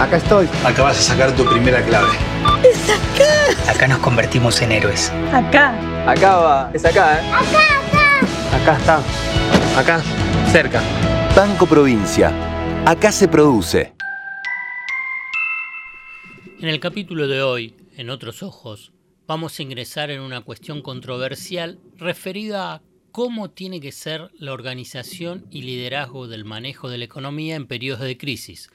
Acá estoy. Acá vas a sacar tu primera clave. ¡Es acá! Acá nos convertimos en héroes. Acá. Acá va. Es acá, ¿eh? Acá, acá. Acá está. Acá. Cerca. Banco Provincia. Acá se produce. En el capítulo de hoy, en Otros Ojos, vamos a ingresar en una cuestión controversial referida a cómo tiene que ser la organización y liderazgo del manejo de la economía en periodos de crisis,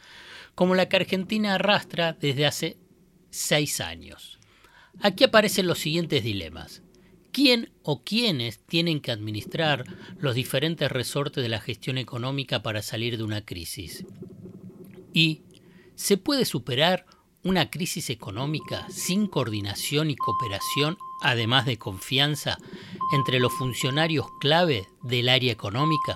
como la que Argentina arrastra desde hace seis años. Aquí aparecen los siguientes dilemas. ¿Quién o quiénes tienen que administrar los diferentes resortes de la gestión económica para salir de una crisis? ¿Y se puede superar una crisis económica sin coordinación y cooperación, además de confianza, entre los funcionarios clave del área económica?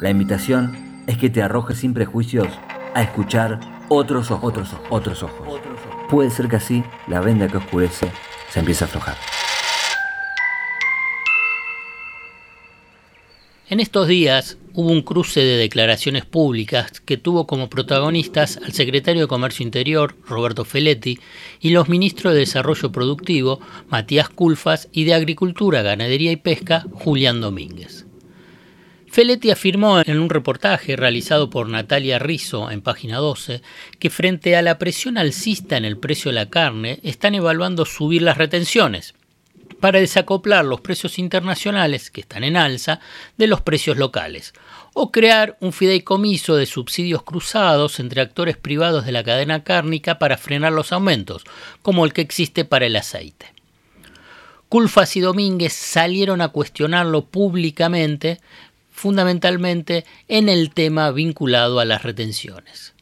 La invitación es que te arrojes sin prejuicios a escuchar otros ojos, otros ojos, otros ojos. Puede ser que así la venda que oscurece se empiece a aflojar. En estos días hubo un cruce de declaraciones públicas que tuvo como protagonistas al secretario de Comercio Interior, Roberto Feletti, y los ministros de Desarrollo Productivo, Matías Culfas, y de Agricultura, Ganadería y Pesca, Julián Domínguez. Feletti afirmó en un reportaje realizado por Natalia Rizzo en página 12 que frente a la presión alcista en el precio de la carne están evaluando subir las retenciones para desacoplar los precios internacionales, que están en alza, de los precios locales, o crear un fideicomiso de subsidios cruzados entre actores privados de la cadena cárnica para frenar los aumentos, como el que existe para el aceite. Culfas y Domínguez salieron a cuestionarlo públicamente, fundamentalmente en el tema vinculado a las retenciones.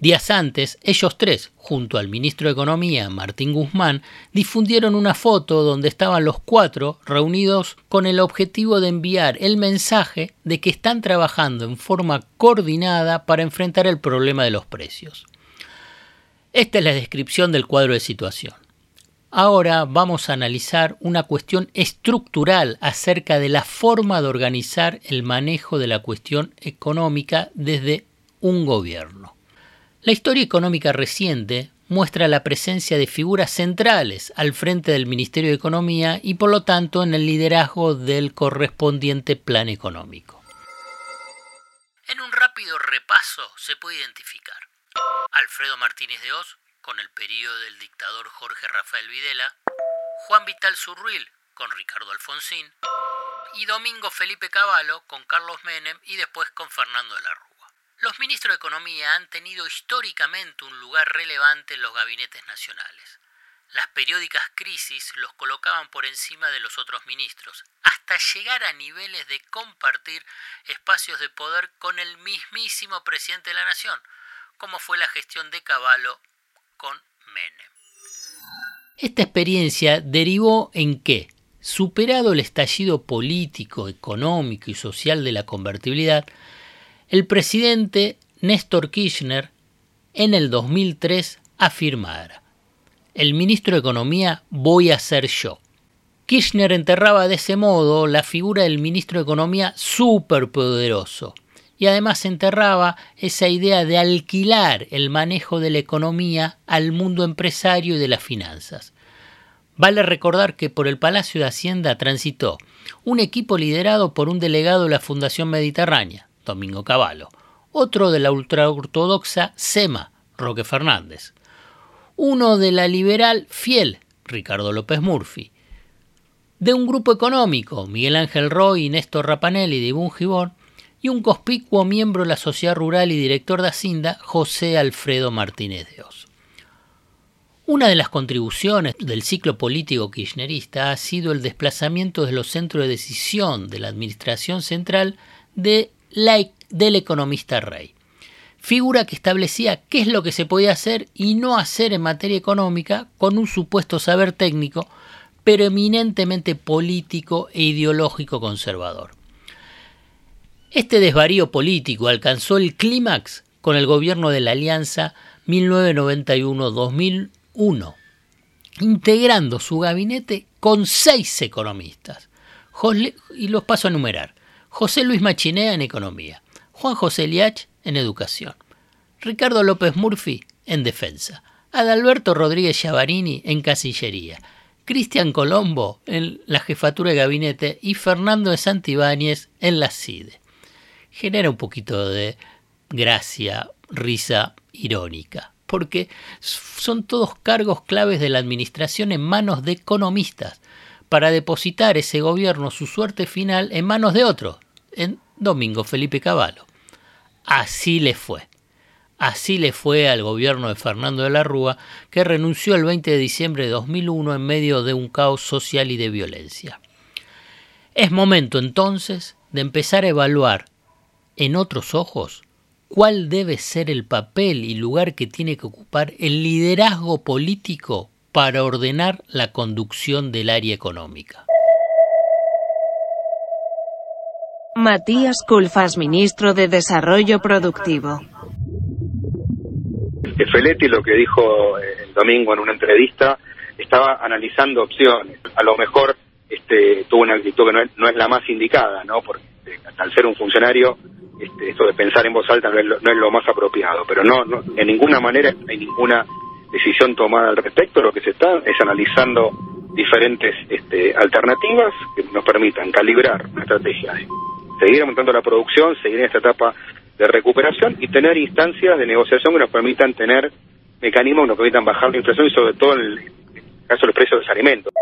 Días antes, ellos tres, junto al ministro de Economía, Martín Guzmán, difundieron una foto donde estaban los cuatro reunidos con el objetivo de enviar el mensaje de que están trabajando en forma coordinada para enfrentar el problema de los precios. Esta es la descripción del cuadro de situación. Ahora vamos a analizar una cuestión estructural acerca de la forma de organizar el manejo de la cuestión económica desde un gobierno. La historia económica reciente muestra la presencia de figuras centrales al frente del Ministerio de Economía y por lo tanto en el liderazgo del correspondiente plan económico. En un rápido repaso se puede identificar Alfredo Martínez de Oz con el periodo del dictador Jorge Rafael Videla, Juan Vital Zurruil con Ricardo Alfonsín y Domingo Felipe Cavallo con Carlos Menem y después con Fernando de la Rúa. Los ministros de Economía han tenido históricamente un lugar relevante en los gabinetes nacionales. Las periódicas crisis los colocaban por encima de los otros ministros, hasta llegar a niveles de compartir espacios de poder con el mismísimo presidente de la nación, como fue la gestión de Cavallo Esta experiencia derivó en que, superado el estallido político, económico y social de la convertibilidad, el presidente Néstor Kirchner en el 2003 afirmara, el ministro de Economía voy a ser yo. Kirchner enterraba de ese modo la figura del ministro de Economía superpoderoso, además enterraba esa idea de alquilar el manejo de la economía al mundo empresario y de las finanzas. Vale recordar que por el Palacio de Hacienda transitó un equipo liderado por un delegado de la Fundación Mediterránea, Domingo Cavallo, otro de la ultraortodoxa SEMA, Roque Fernández, uno de la liberal Fiel, Ricardo López Murphy, de un grupo económico, Miguel Ángel Roy Néstor Rapanelli de Ibún Gibón, y un conspicuo miembro de la sociedad rural y director de Hacienda, José Alfredo Martínez de Oz. Una de las contribuciones del ciclo político kirchnerista ha sido el desplazamiento de los centros de decisión de la administración central de la del economista Rey. Figura que establecía qué es lo que se podía hacer y no hacer en materia económica con un supuesto saber técnico, pero eminentemente político e ideológico conservador. Este desvarío político alcanzó el clímax con el gobierno de la Alianza 1991-2001, integrando su gabinete con seis economistas. y los paso a enumerar. José Luis Machinea en Economía, Juan José Liach en Educación, Ricardo López Murphy en Defensa, Adalberto Rodríguez Chavarini en Casillería, Cristian Colombo en la jefatura de gabinete y Fernando de Santibáñez en la CIDE. Genera un poquito de gracia, risa irónica, porque son todos cargos claves de la administración en manos de economistas, para depositar ese gobierno su suerte final en manos de otros, en Domingo Felipe Cavallo. Así le fue. Así le fue al gobierno de Fernando de la Rúa, que renunció el 20 de diciembre de 2001 en medio de un caos social y de violencia. Es momento entonces de empezar a evaluar en otros ojos cuál debe ser el papel y lugar que tiene que ocupar el liderazgo político para ordenar la conducción del área económica. Matías Culfas, ministro de Desarrollo Productivo. Feletti lo que dijo eh, el domingo en una entrevista, estaba analizando opciones. A lo mejor este, tuvo una actitud que no es, no es la más indicada, ¿no? Porque eh, al ser un funcionario, este, esto de pensar en voz alta no es lo, no es lo más apropiado. Pero no, no, en ninguna manera hay ninguna decisión tomada al respecto. Lo que se está es analizando diferentes este, alternativas que nos permitan calibrar una estrategia de seguir aumentando la producción, seguir en esta etapa de recuperación y tener instancias de negociación que nos permitan tener mecanismos que nos permitan bajar la inflación y sobre todo en el caso de los precios de los alimentos.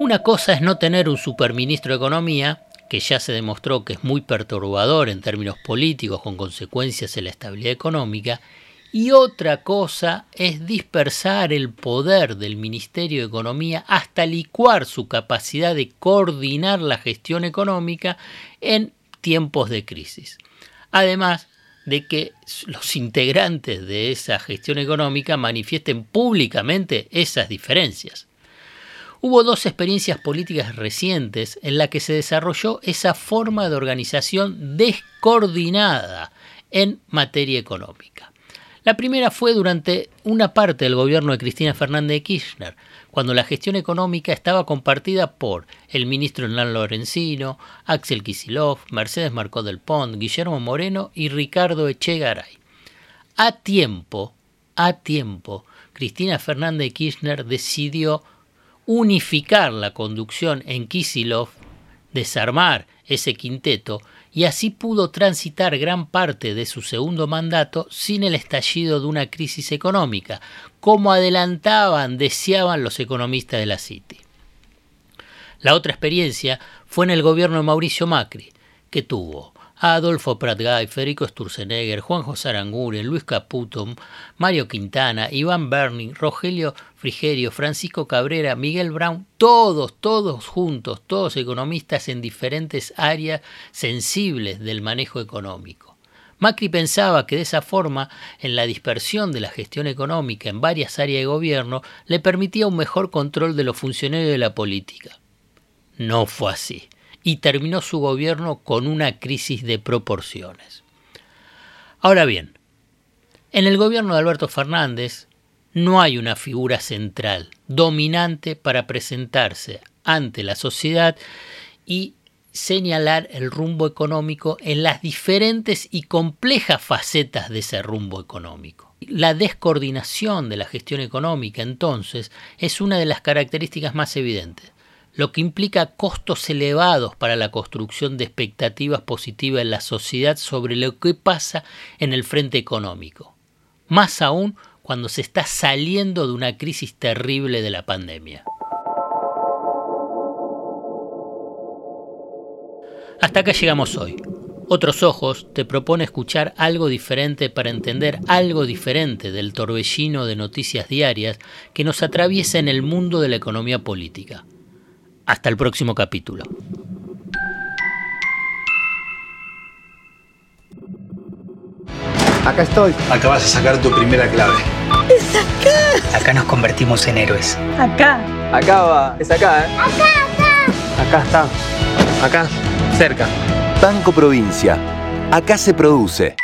Una cosa es no tener un superministro de Economía, que ya se demostró que es muy perturbador en términos políticos con consecuencias en la estabilidad económica, y otra cosa es dispersar el poder del Ministerio de Economía hasta licuar su capacidad de coordinar la gestión económica en tiempos de crisis. Además de que los integrantes de esa gestión económica manifiesten públicamente esas diferencias. Hubo dos experiencias políticas recientes en las que se desarrolló esa forma de organización descoordinada en materia económica. La primera fue durante una parte del gobierno de Cristina Fernández de Kirchner, cuando la gestión económica estaba compartida por el ministro Hernán Lorenzino, Axel Kisilov, Mercedes Marcó del Pont, Guillermo Moreno y Ricardo Echegaray. A tiempo, a tiempo, Cristina Fernández de Kirchner decidió unificar la conducción en Kisilov, desarmar ese quinteto y así pudo transitar gran parte de su segundo mandato sin el estallido de una crisis económica, como adelantaban, deseaban los economistas de la City. La otra experiencia fue en el gobierno de Mauricio Macri, que tuvo Adolfo Pratgay, Federico Sturzenegger, Juan José Aranguren, Luis Caputo, Mario Quintana, Iván Berning, Rogelio Frigerio, Francisco Cabrera, Miguel Brown, todos, todos juntos, todos economistas en diferentes áreas sensibles del manejo económico. Macri pensaba que de esa forma, en la dispersión de la gestión económica en varias áreas de gobierno, le permitía un mejor control de los funcionarios de la política. No fue así y terminó su gobierno con una crisis de proporciones. Ahora bien, en el gobierno de Alberto Fernández no hay una figura central, dominante para presentarse ante la sociedad y señalar el rumbo económico en las diferentes y complejas facetas de ese rumbo económico. La descoordinación de la gestión económica entonces es una de las características más evidentes lo que implica costos elevados para la construcción de expectativas positivas en la sociedad sobre lo que pasa en el frente económico. Más aún cuando se está saliendo de una crisis terrible de la pandemia. Hasta acá llegamos hoy. Otros Ojos te propone escuchar algo diferente para entender algo diferente del torbellino de noticias diarias que nos atraviesa en el mundo de la economía política. Hasta el próximo capítulo. Acá estoy. Acabas de sacar tu primera clave. ¡Es acá! Acá nos convertimos en héroes. Acá. Acá va. Es acá, ¿eh? Acá, acá. Acá está. Acá. Cerca. Banco Provincia. Acá se produce.